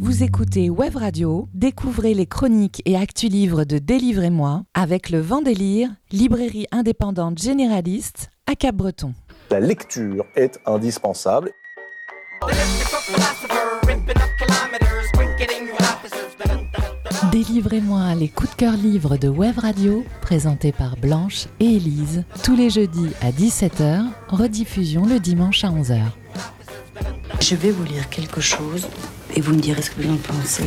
Vous écoutez Web Radio, découvrez les chroniques et actus livres de Délivrez-moi avec le Vendélire, librairie indépendante généraliste à Cap-Breton. La lecture est indispensable. Délivrez-moi les coups de cœur livres de Web Radio, présentés par Blanche et Élise, tous les jeudis à 17h, rediffusion le dimanche à 11h. Je vais vous lire quelque chose et vous me direz ce que vous en pensez.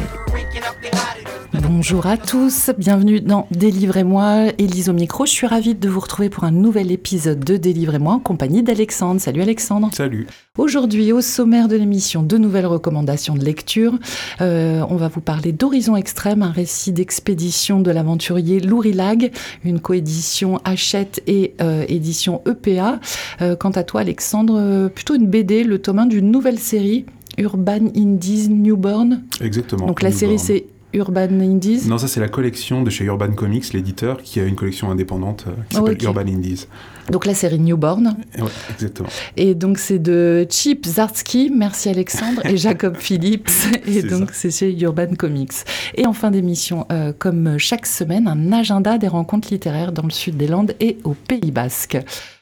Bonjour à tous, bienvenue dans Délivrez-moi, Élise au micro. Je suis ravie de vous retrouver pour un nouvel épisode de Délivrez-moi en compagnie d'Alexandre. Salut Alexandre. Salut. Aujourd'hui, au sommaire de l'émission, de nouvelles recommandations de lecture. Euh, on va vous parler d'Horizon Extrême, un récit d'expédition de l'aventurier Lourilag, une coédition Hachette et euh, édition EPA. Euh, quant à toi, Alexandre, plutôt une BD, le tome 1 d'une nouvelle série Urban Indies Newborn. Exactement. Donc la série c'est Urban Indies Non, ça c'est la collection de chez Urban Comics, l'éditeur, qui a une collection indépendante euh, qui s'appelle Ok. Urban Indies. Donc la série Newborn. Et ouais, exactement. Et donc c'est de Chip Zartsky, merci Alexandre, et Jacob Phillips. Et donc c'est chez Urban Comics. Et en fin d'émission, euh, comme chaque semaine, un agenda des rencontres littéraires dans le sud des Landes et au Pays Basque.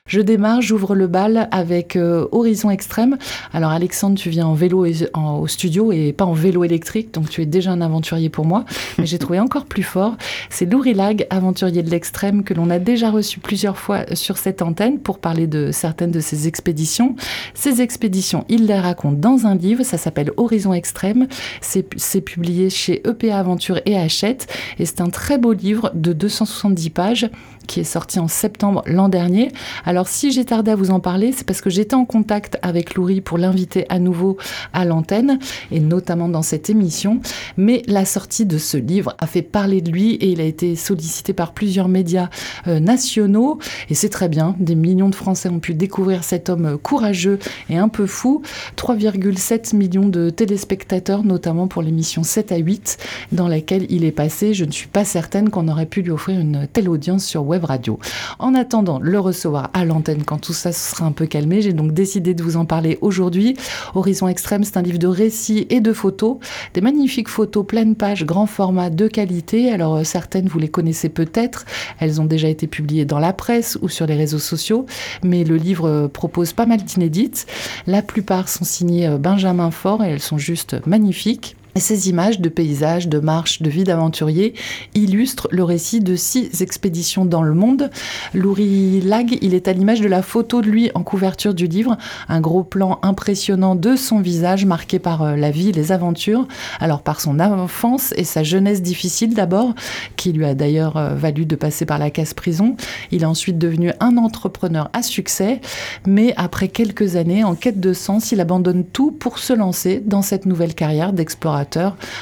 Je démarre, j'ouvre le bal avec euh, Horizon Extrême. Alors Alexandre, tu viens en vélo et- en- au studio et pas en vélo électrique, donc tu es déjà un aventurier pour moi. Mais j'ai trouvé encore plus fort, c'est Lourilag, aventurier de l'extrême, que l'on a déjà reçu plusieurs fois sur cette antenne pour parler de certaines de ses expéditions. Ces expéditions, il les raconte dans un livre, ça s'appelle Horizon Extrême. C'est c'est publié chez EPA Aventure et Hachette. Et c'est un très beau livre de 270 pages qui est sorti en septembre l'an dernier. Alors si j'ai tardé à vous en parler, c'est parce que j'étais en contact avec Loury pour l'inviter à nouveau à l'antenne, et notamment dans cette émission. Mais la sortie de ce livre a fait parler de lui et il a été sollicité par plusieurs médias euh, nationaux. Et c'est très bien, des millions de Français ont pu découvrir cet homme courageux et un peu fou. 3,7 millions de téléspectateurs, notamment pour l'émission 7 à 8, dans laquelle il est passé. Je ne suis pas certaine qu'on aurait pu lui offrir une telle audience sur Web Radio. En attendant le recevoir à l'antenne quand tout ça se sera un peu calmé, j'ai donc décidé de vous en parler aujourd'hui. Horizon Extrême, c'est un livre de récits et de photos, des magnifiques photos pleine page, grand format, de qualité. Alors euh, certaines, vous les connaissez peut-être, elles ont déjà été publiées dans la presse ou sur les réseaux sociaux, mais le livre euh, propose pas mal d'inédites. La plupart sont signées euh, Benjamin Faure et elles sont juste magnifiques. Ces images de paysages, de marches, de vie d'aventurier illustrent le récit de six expéditions dans le monde. Louri Lag, il est à l'image de la photo de lui en couverture du livre, un gros plan impressionnant de son visage marqué par euh, la vie, les aventures, alors par son enfance et sa jeunesse difficile d'abord, qui lui a d'ailleurs euh, valu de passer par la casse-prison. Il est ensuite devenu un entrepreneur à succès, mais après quelques années, en quête de sens, il abandonne tout pour se lancer dans cette nouvelle carrière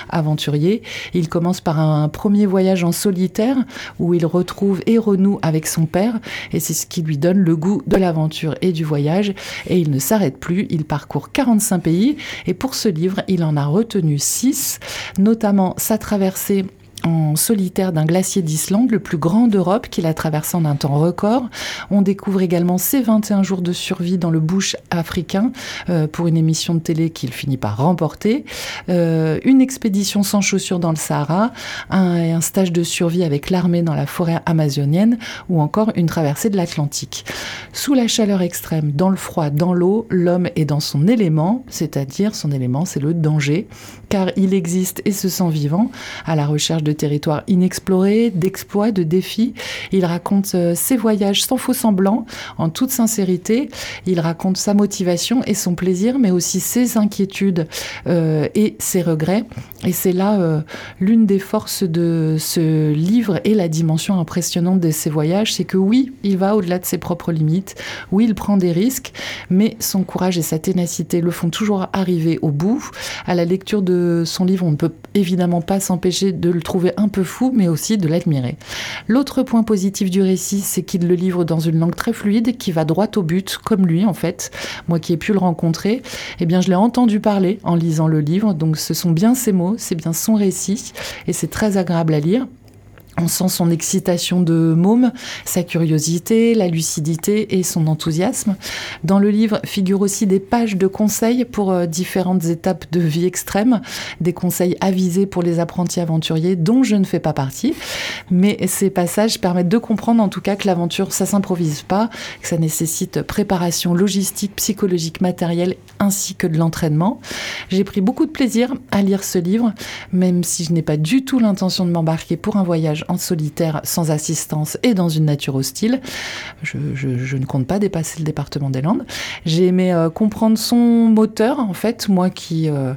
aventurier. Il commence par un premier voyage en solitaire où il retrouve et renoue avec son père et c'est ce qui lui donne le goût de l'aventure et du voyage et il ne s'arrête plus, il parcourt 45 pays et pour ce livre, il en a retenu 6, notamment sa traversée en solitaire d'un glacier d'Islande, le plus grand d'Europe, qu'il a traversé en un temps record. On découvre également ses 21 jours de survie dans le bush africain euh, pour une émission de télé qu'il finit par remporter, euh, une expédition sans chaussures dans le Sahara, un, un stage de survie avec l'armée dans la forêt amazonienne ou encore une traversée de l'Atlantique. Sous la chaleur extrême, dans le froid, dans l'eau, l'homme est dans son élément, c'est-à-dire son élément, c'est le danger, car il existe et se sent vivant à la recherche de territoires inexplorés, d'exploits, de défis. Il raconte euh, ses voyages sans faux semblant, en toute sincérité. Il raconte sa motivation et son plaisir, mais aussi ses inquiétudes euh, et ses regrets. Et c'est là euh, l'une des forces de ce livre et la dimension impressionnante de ses voyages, c'est que oui, il va au-delà de ses propres limites, oui, il prend des risques, mais son courage et sa ténacité le font toujours arriver au bout. À la lecture de son livre, on ne peut évidemment pas s'empêcher de le trouver un peu fou, mais aussi de l'admirer. L'autre point positif du récit, c'est qu'il le livre dans une langue très fluide, qui va droit au but, comme lui en fait. Moi qui ai pu le rencontrer, eh bien je l'ai entendu parler en lisant le livre, donc ce sont bien ses mots, c'est bien son récit, et c'est très agréable à lire. On sent son excitation de môme, sa curiosité, la lucidité et son enthousiasme. Dans le livre figurent aussi des pages de conseils pour euh, différentes étapes de vie extrême, des conseils avisés pour les apprentis aventuriers dont je ne fais pas partie. Mais ces passages permettent de comprendre en tout cas que l'aventure, ça s'improvise pas, que ça nécessite préparation logistique, psychologique, matérielle ainsi que de l'entraînement. J'ai pris beaucoup de plaisir à lire ce livre, même si je n'ai pas du tout l'intention de m'embarquer pour un voyage en solitaire, sans assistance et dans une nature hostile. Je, ne compte pas dépasser le département des Landes. J'ai aimé euh, comprendre son moteur, en fait, moi qui euh,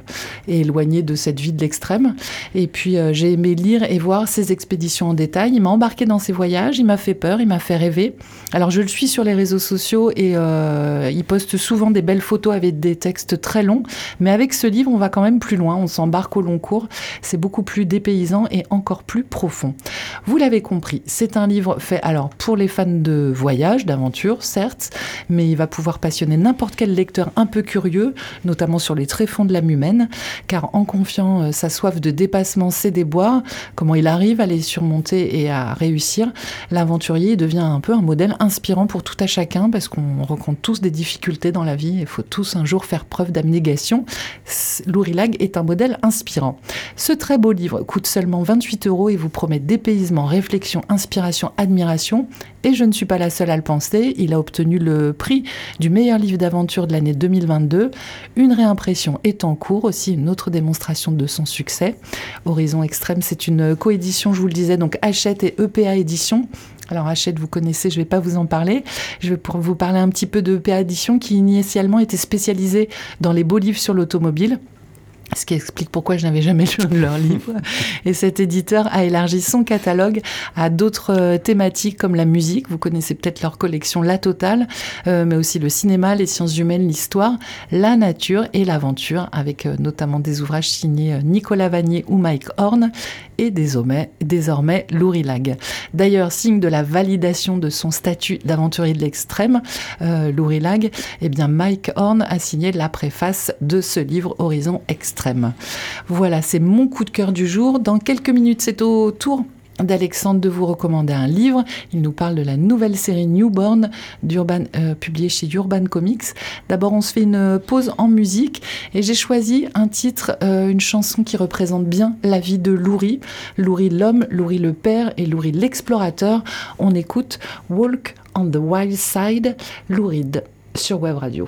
est éloigné de cette vie de l'extrême. Et puis euh, j'ai aimé lire et voir ses expéditions en détail. Il m'a embarqué dans ses voyages, il m'a fait peur, il m'a fait rêver. Alors je le suis sur les réseaux sociaux et il poste souvent des belles photos avec des textes très longs. Mais avec ce livre, on va quand même plus loin. On s'embarque au long cours. C'est beaucoup plus dépaysant et encore plus profond. Vous l'avez compris, c'est un livre fait alors pour les fans de voyage, d'aventure, certes, mais il va pouvoir passionner n'importe quel lecteur un peu curieux, notamment sur les tréfonds de l'âme humaine, car en confiant euh, sa soif de dépassement, ses déboires, comment il arrive à les surmonter et à réussir, l'aventurier devient un peu un modèle inspirant pour tout à chacun, parce qu'on rencontre tous des difficultés dans la vie, il faut tous un jour faire preuve d'abnégation. Lourilag est un modèle inspirant. Ce très beau livre coûte seulement 28 euros et vous promet des réflexion, inspiration, admiration. Et je ne suis pas la seule à le penser. Il a obtenu le prix du meilleur livre d'aventure de l'année 2022. Une réimpression est en cours, aussi une autre démonstration de son succès. Horizon Extrême, c'est une coédition, je vous le disais, donc Hachette et EPA Édition. Alors Hachette, vous connaissez, je ne vais pas vous en parler. Je vais pour vous parler un petit peu de EPA Édition qui initialement était spécialisée dans les beaux livres sur l'automobile ce qui explique pourquoi je n'avais jamais lu leur livre. Et cet éditeur a élargi son catalogue à d'autres euh, thématiques comme la musique. Vous connaissez peut-être leur collection La Totale, euh, mais aussi le cinéma, les sciences humaines, l'histoire, la nature et l'aventure, avec euh, notamment des ouvrages signés Nicolas Vanier ou Mike Horn et désormais, désormais Lourilag. D'ailleurs, signe de la validation de son statut d'aventurier de l'extrême, euh, Lourilag, eh bien Mike Horn a signé la préface de ce livre Horizon Extrême. Voilà, c'est mon coup de cœur du jour. Dans quelques minutes, c'est au tour d'Alexandre de vous recommander un livre. Il nous parle de la nouvelle série Newborn d'Urban, euh, publiée chez Urban Comics. D'abord, on se fait une pause en musique et j'ai choisi un titre, euh, une chanson qui représente bien la vie de Louri. Louri l'homme, Louri le père et Louri l'explorateur. On écoute Walk on the Wild Side, Louride sur Web Radio.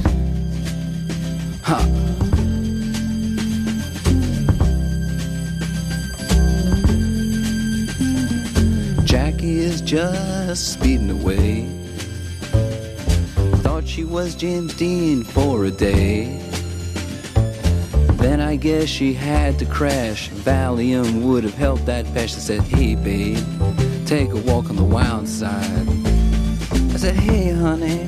Just speeding away. Thought she was James Dean for a day. Then I guess she had to crash. Valium would have helped that patch. I said, Hey, babe, take a walk on the wild side. I said, Hey, honey,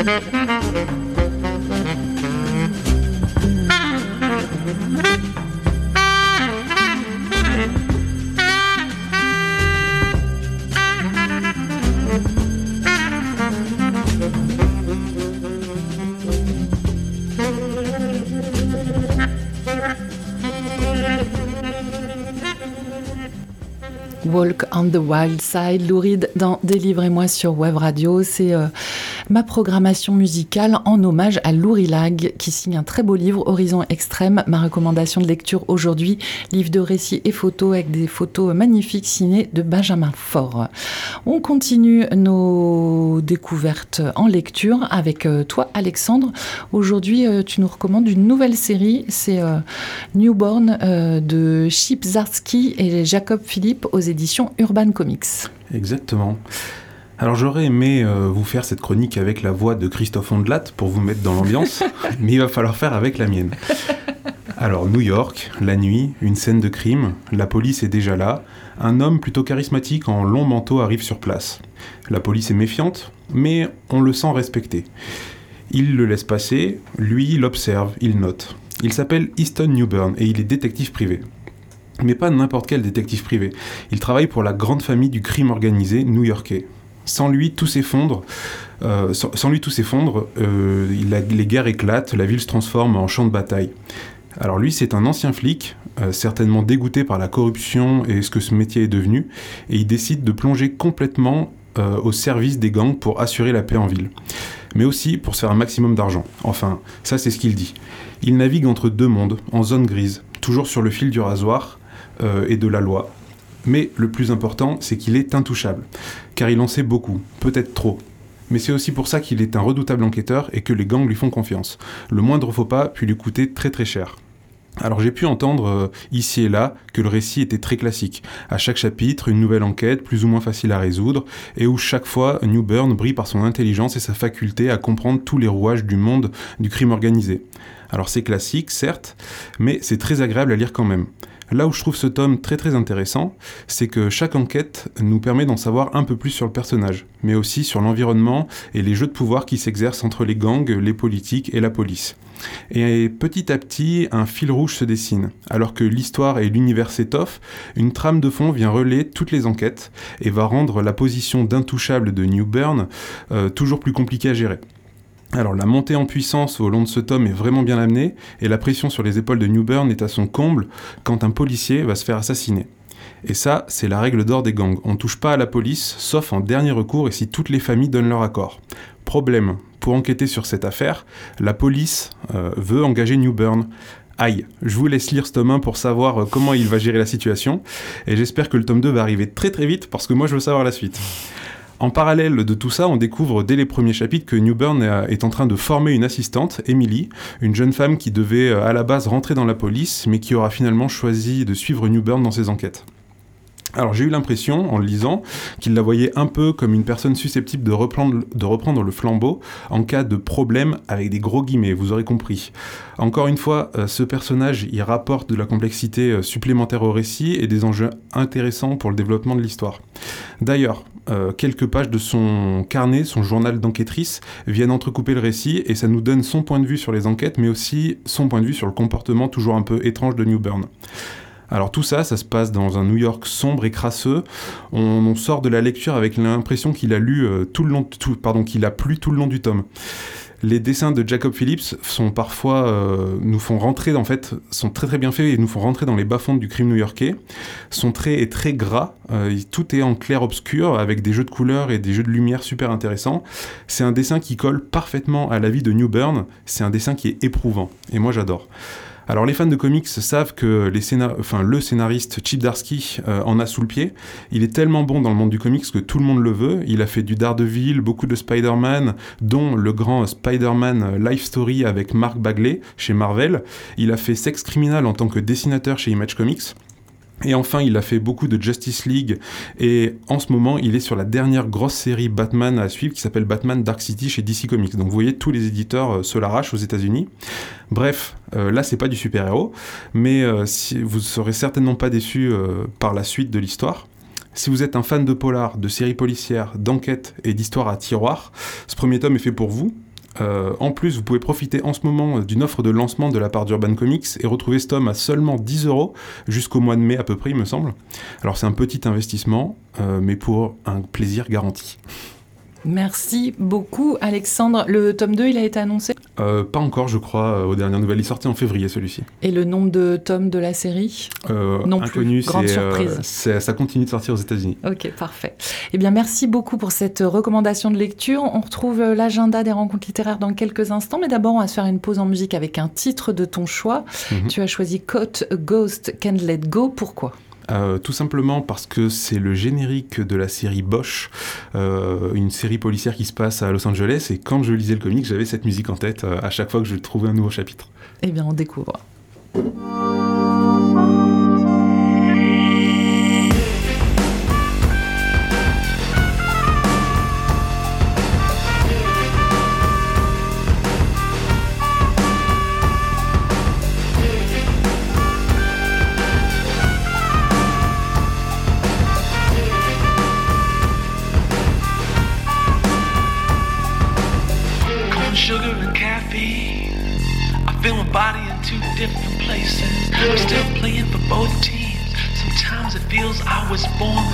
Walk on the Wild Side, Louride dans Délivrez-moi sur Web Radio. C'est euh, ma programmation musicale en hommage à Lourilag qui signe un très beau livre, Horizon Extrême. Ma recommandation de lecture aujourd'hui, livre de récits et photos avec des photos magnifiques signées de Benjamin Faure. On continue nos découvertes en lecture avec euh, toi, Alexandre. Aujourd'hui, euh, tu nous recommandes une nouvelle série. C'est euh, Newborn de Chip Zarsky et Jacob Philippe aux éditions Urban Comics. Exactement. Alors j'aurais aimé euh, vous faire cette chronique avec la voix de Christophe Ondelat pour vous mettre dans l'ambiance, mais il va falloir faire avec la mienne. Alors New York, la nuit, une scène de crime, la police est déjà là, un homme plutôt charismatique en long manteau arrive sur place. La police est méfiante, mais on le sent respecté. Il le laisse passer, lui l'observe, il note. Il s'appelle Easton Newburn et il est détective privé. Mais pas n'importe quel détective privé. Il travaille pour la grande famille du crime organisé new-yorkais. Sans lui, tout s'effondre. Euh, sans, lui, tout s'effondre. euh, les guerres éclatent, la ville se transforme en champ de bataille. Alors lui, c'est un ancien flic, euh, certainement dégoûté par la corruption et ce que ce métier est devenu, et il décide de plonger complètement au service des gangs pour assurer la paix en ville. Mais aussi pour se faire un maximum d'argent. Enfin, ça c'est ce qu'il dit. Il navigue entre deux mondes, en zone grise, toujours sur le fil du rasoir et de la loi. Mais le plus important, c'est qu'il est intouchable, car il en sait beaucoup, peut-être trop. Mais c'est aussi pour ça qu'il est un redoutable enquêteur et que les gangs lui font confiance. Le moindre faux pas peut lui coûter très très cher. Alors j'ai pu entendre euh, ici et là que le récit était très classique. À chaque chapitre, une nouvelle enquête plus ou moins facile à résoudre, et où chaque fois Newburn brille par son intelligence et sa faculté à comprendre tous les rouages du monde du crime organisé. Alors c'est classique, certes, mais c'est très agréable à lire quand même. Là où je trouve ce tome très très intéressant, c'est que chaque enquête nous permet d'en savoir un peu plus sur le personnage, mais aussi sur l'environnement et les jeux de pouvoir qui s'exercent entre les gangs, les politiques et la police. Et petit à petit, un fil rouge se dessine. Alors que l'histoire et l'univers s'étoffent, une trame de fond vient relayer toutes les enquêtes et va rendre la position d'intouchable de Newburn euh, toujours plus compliquée à gérer. Alors la montée en puissance au long de ce tome est vraiment bien amenée et la pression sur les épaules de Newburn est à son comble quand un policier va se faire assassiner. Et ça, c'est la règle d'or des gangs. On ne touche pas à la police, sauf en dernier recours et si toutes les familles donnent leur accord. Problème, pour enquêter sur cette affaire, la police euh, veut engager Newburn. Aïe, je vous laisse lire ce tome 1 pour savoir euh, comment il va gérer la situation, et j'espère que le tome 2 va arriver très très vite parce que moi je veux savoir la suite. En parallèle de tout ça, on découvre dès les premiers chapitres que Newburn est en train de former une assistante, Emily, une jeune femme qui devait euh, à la base rentrer dans la police, mais qui aura finalement choisi de suivre Newburn dans ses enquêtes. Alors j'ai eu l'impression, en le lisant, qu'il la voyait un peu comme une personne susceptible de reprendre, de reprendre le flambeau en cas de problème avec des gros guillemets, vous aurez compris. Encore une fois, euh, ce personnage, il rapporte de la complexité euh, supplémentaire au récit et des enjeux intéressants pour le développement de l'histoire. D'ailleurs, euh, quelques pages de son carnet, son journal d'enquêtrice, viennent entrecouper le récit et ça nous donne son point de vue sur les enquêtes, mais aussi son point de vue sur le comportement toujours un peu étrange de Newburn. Alors tout ça, ça se passe dans un New York sombre et crasseux. On, sort de la lecture avec l'impression qu'il a lu euh, tout le long, pardon, qu'il a plu tout le long du tome. Les dessins de Jacob Phillips sont parfois euh, nous font rentrer en fait sont très très bien faits et nous font rentrer dans les bas-fonds du crime new-yorkais. Son trait est très gras, euh, tout est en clair obscur avec des jeux de couleurs et des jeux de lumière super intéressants. C'est un dessin qui colle parfaitement à la vie de Newburn. C'est un dessin qui est éprouvant et moi j'adore. Alors les fans de comics savent que le scénariste Chip Darsky euh, en a sous le pied. Il est tellement bon dans le monde du comics que tout le monde le veut. Il a fait du Daredevil, beaucoup de Spider-Man, dont le grand Spider-Man Life Story avec Mark Bagley chez Marvel. Il a fait Sex Criminal en tant que dessinateur chez Image Comics. Et enfin, il a fait beaucoup de Justice League et en ce moment, il est sur la dernière grosse série Batman à suivre qui s'appelle Batman Dark City chez DC Comics. Donc vous voyez, tous les éditeurs euh, se l'arrachent aux États-Unis. Bref, euh, là c'est pas du super-héros, mais euh, si, vous serez certainement pas déçu euh, par la suite de l'histoire. Si vous êtes un fan de polar, de séries policières, d'enquêtes et d'histoires à tiroir, ce premier tome est fait pour vous. Euh, en plus, vous pouvez profiter en ce moment d'une offre de lancement de la part d'Urban Comics et retrouver ce tome à seulement 10 euros jusqu'au mois de mai à peu près, il me semble. Alors c'est un petit investissement, euh, mais pour un plaisir garanti. Merci beaucoup, Alexandre. Le tome 2, il a été annoncé Euh, pas encore, je crois, euh, aux dernières nouvelles. Il sortait en février celui-ci. Et le nombre de tomes de la série Euh, Non plus. inconnu, Grande c'est, euh, surprise. ça continue de sortir aux États-Unis. Ok, parfait. Eh bien, merci beaucoup pour cette recommandation de lecture. On retrouve l'agenda des rencontres littéraires dans quelques instants, mais d'abord, on va se faire une pause en musique avec un titre de ton choix. Mhm. Tu as choisi a Ghost Can't Let Go. Pourquoi? Euh, tout simplement parce que c'est le générique de la série Bosch, euh, une série policière qui se passe à Los Angeles. Et quand je lisais le comic, j'avais cette musique en tête euh, à chaque fois que je trouvais un nouveau chapitre. Eh bien, on découvre. Was born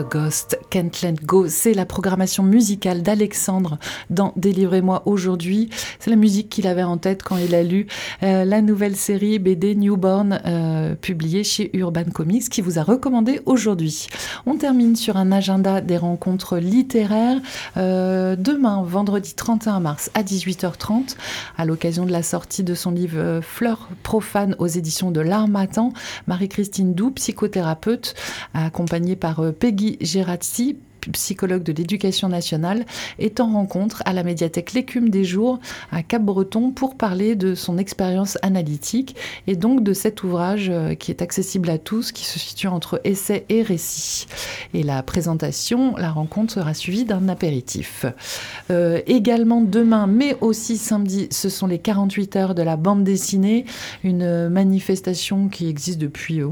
Ghost, Can't Let Go. C'est la programmation musicale d'Alexandre dans Délivrez-moi aujourd'hui. C'est la musique qu'il avait en tête quand il a lu euh, la nouvelle série BD Newborn euh, publiée chez Urban Comics qui vous a recommandé aujourd'hui. On termine sur un agenda des rencontres littéraires. Euh, demain, vendredi 31 mars à 18h30, à l'occasion de la sortie de son livre Fleurs profanes aux éditions de l'Armatan, Marie-Christine Doux, psychothérapeute, accompagnée par Peggy Gerazzi, psychologue de l'éducation nationale, est en rencontre à la médiathèque L'écume des jours à Cap-Breton pour parler de son expérience analytique et donc de cet ouvrage euh, qui est accessible à tous, qui se situe entre essai et récit. Et la présentation, la rencontre sera suivie d'un apéritif. Euh, également demain, mais aussi samedi, ce sont les 48 heures de la bande dessinée, une manifestation qui existe depuis euh,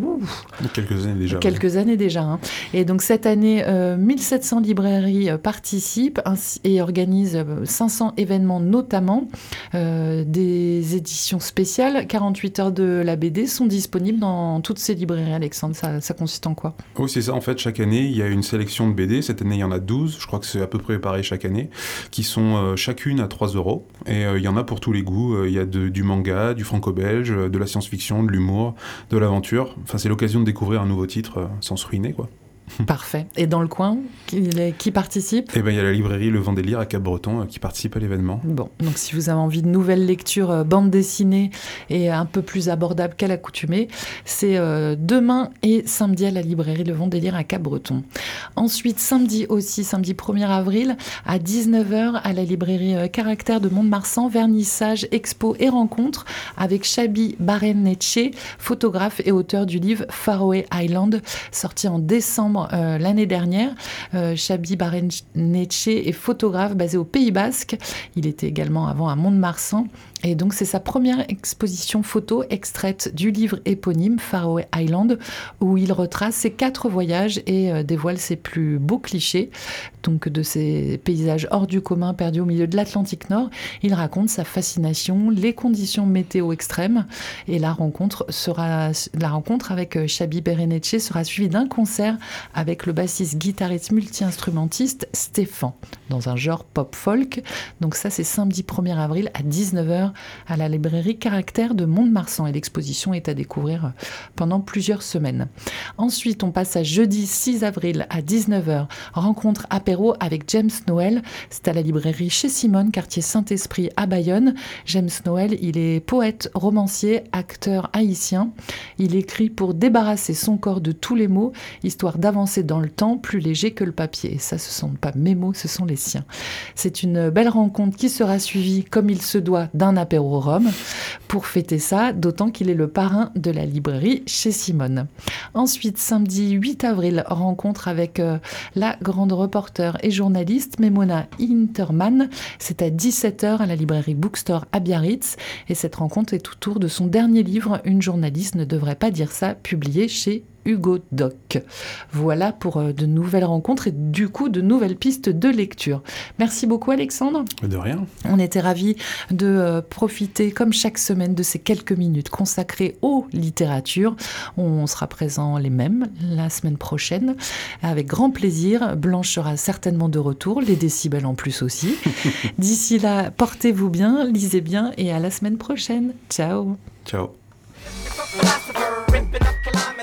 quelques années déjà. Quelques années déjà. Hein. Et donc cette année, euh, 1700 700 librairies euh, participent et organisent 500 euh, événements, notamment euh, des éditions spéciales. 48 heures de la BD sont disponibles dans toutes ces librairies, Alexandre. Ça, consiste en quoi? Oui, c'est ça. En fait, chaque année, il y a une sélection de BD. Cette année, il y en a 12. Je crois que c'est à peu près pareil chaque année, qui sont chacune à 3 euros. Et il y en a pour tous les goûts. Il y a du manga, du franco-belge, de la science-fiction, de l'humour, de l'aventure. Enfin, c'est l'occasion de découvrir un nouveau titre sans se ruiner, quoi. Parfait. Et dans le coin, qui, qui participe Eh ben, il y a la librairie Le Vendélire à Cap-Breton euh, qui participe à l'événement. Bon, donc si vous avez envie de nouvelles lectures euh, bande dessinée et un peu plus abordables qu'à l'accoutumée, c'est euh, demain et samedi à la librairie Le Vendélire à Cap-Breton. Ensuite, samedi aussi, samedi 1er avril, à 19h à la librairie Caractère de Mont-de-Marsan, vernissage, expo et rencontre avec Chabi Barenetche, photographe et auteur du livre Faroe Island, sorti en décembre euh, l'année dernière. Euh, Chabi Barenetche est photographe basé au Pays Basque. Il était également avant à Mont-de-Marsan. Et donc c'est sa première exposition photo extraite du livre éponyme Faroe Island où il retrace ses quatre voyages et euh, dévoile ses plus beaux clichés. Donc de ces paysages hors du commun perdus au milieu de l'Atlantique Nord, il raconte sa fascination, les conditions météo extrêmes et la rencontre sera la rencontre avec Chabi euh, Berenetche sera suivie d'un concert avec le bassiste guitariste multi-instrumentiste Stéphane dans un genre pop folk. Donc ça c'est samedi 1er avril à 19h à la librairie Caractère de Mont-de-Marsan et l'exposition est à découvrir pendant plusieurs semaines. Ensuite, on passe à jeudi 6 avril à 19h, rencontre apéro avec James Noël. C'est à la librairie chez Simone, quartier Saint-Esprit à Bayonne. James Noël, il est poète, romancier, acteur haïtien. Il écrit pour débarrasser son corps de tous les mots, histoire d'avancer dans le temps plus léger que le papier. ça, ce sont pas mes mots, ce sont les siens. C'est une belle rencontre qui sera suivie, comme il se doit, d'un apéro pour fêter ça, d'autant qu'il est le parrain de la librairie chez Simone. Ensuite, samedi 8 avril, rencontre avec euh, la grande reporter et journaliste Memona Interman. C'est à 17h à la librairie Bookstore à Biarritz et cette rencontre est autour de son dernier livre Une journaliste ne devrait pas dire ça, publié chez Hugo Doc. Voilà pour euh, de nouvelles rencontres et du coup de nouvelles pistes de lecture. Merci beaucoup Alexandre. De rien. On était ravis de euh, profiter comme chaque semaine de ces quelques minutes consacrées aux littératures. On sera présent les mêmes la semaine prochaine avec grand plaisir. Blanche sera certainement de retour, les décibels en plus aussi. D'ici là, portez-vous bien, lisez bien et à la semaine prochaine. Ciao. Ciao.